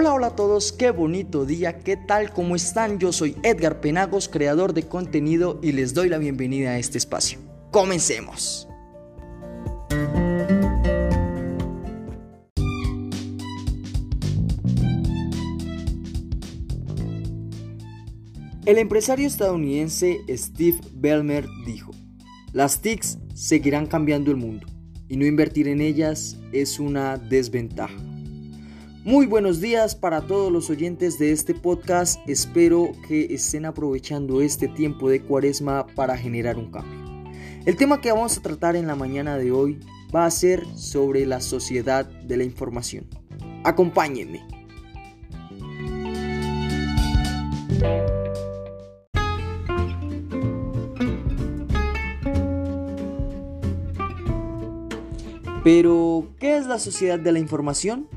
Hola, hola a todos, qué bonito día, ¿qué tal? ¿Cómo están? Yo soy Edgar Penagos, creador de contenido y les doy la bienvenida a este espacio. Comencemos. El empresario estadounidense Steve Ballmer dijo, las TICs seguirán cambiando el mundo y no invertir en ellas es una desventaja. Muy buenos días para todos los oyentes de este podcast. Espero que estén aprovechando este tiempo de cuaresma para generar un cambio. El tema que vamos a tratar en la mañana de hoy va a ser sobre la sociedad de la información. Acompáñenme. Pero, ¿qué es la sociedad de la información?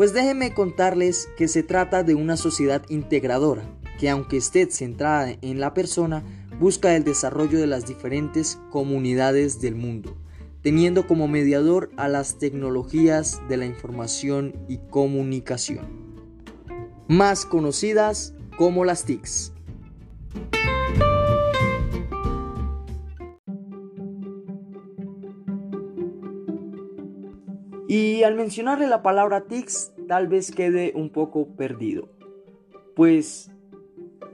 Pues déjenme contarles que se trata de una sociedad integradora, que aunque esté centrada en la persona, busca el desarrollo de las diferentes comunidades del mundo, teniendo como mediador a las tecnologías de la información y comunicación, más conocidas como las TICs. Y al mencionarle la palabra TICS tal vez quede un poco perdido. Pues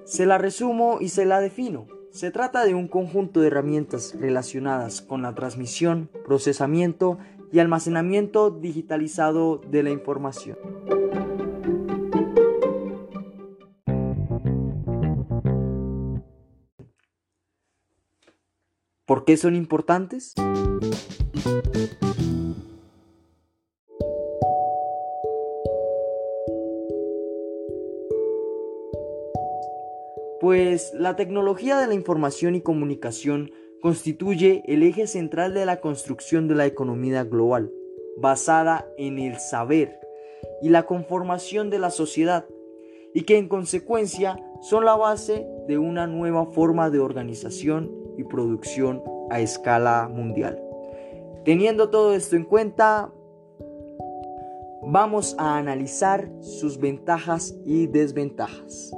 se la resumo y se la defino. Se trata de un conjunto de herramientas relacionadas con la transmisión, procesamiento y almacenamiento digitalizado de la información. ¿Por qué son importantes? Pues la tecnología de la información y comunicación constituye el eje central de la construcción de la economía global, basada en el saber y la conformación de la sociedad, y que en consecuencia son la base de una nueva forma de organización y producción a escala mundial. Teniendo todo esto en cuenta, vamos a analizar sus ventajas y desventajas.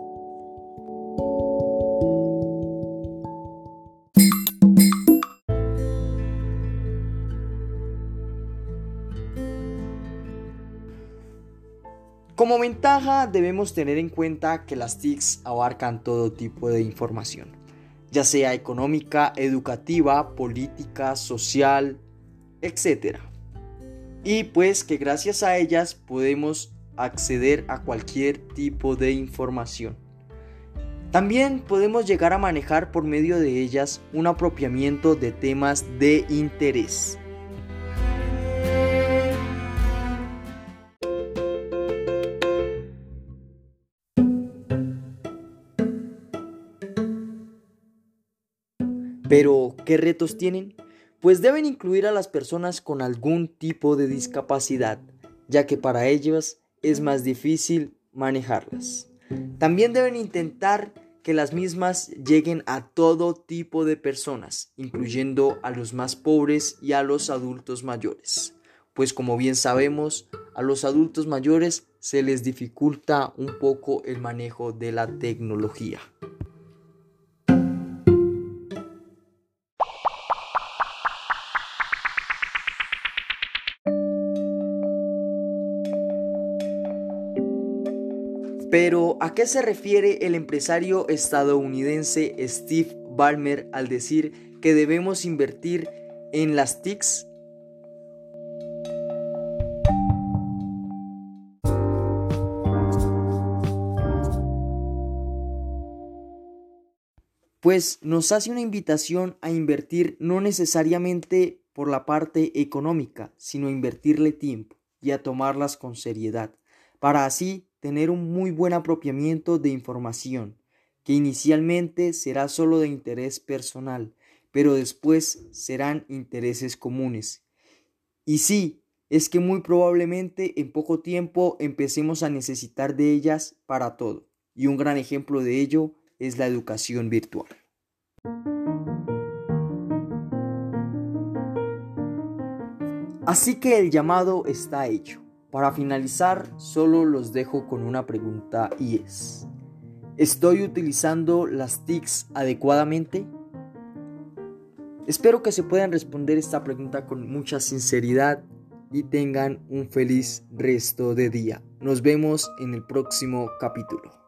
Como ventaja debemos tener en cuenta que las TICs abarcan todo tipo de información, ya sea económica, educativa, política, social, etc. Y pues que gracias a ellas podemos acceder a cualquier tipo de información. También podemos llegar a manejar por medio de ellas un apropiamiento de temas de interés. Pero, ¿qué retos tienen? Pues deben incluir a las personas con algún tipo de discapacidad, ya que para ellas es más difícil manejarlas. También deben intentar que las mismas lleguen a todo tipo de personas, incluyendo a los más pobres y a los adultos mayores. Pues como bien sabemos, a los adultos mayores se les dificulta un poco el manejo de la tecnología. Pero, ¿a qué se refiere el empresario estadounidense Steve Ballmer al decir que debemos invertir en las TICs? Pues nos hace una invitación a invertir no necesariamente por la parte económica, sino a invertirle tiempo y a tomarlas con seriedad, para así tener un muy buen apropiamiento de información, que inicialmente será solo de interés personal, pero después serán intereses comunes. Y sí, es que muy probablemente en poco tiempo empecemos a necesitar de ellas para todo, y un gran ejemplo de ello es la educación virtual. Así que el llamado está hecho Para finalizar, solo los dejo con una pregunta y es, ¿estoy utilizando las TICs adecuadamente? Espero que se puedan responder esta pregunta con mucha sinceridad y tengan un feliz resto de día. Nos vemos en el próximo capítulo.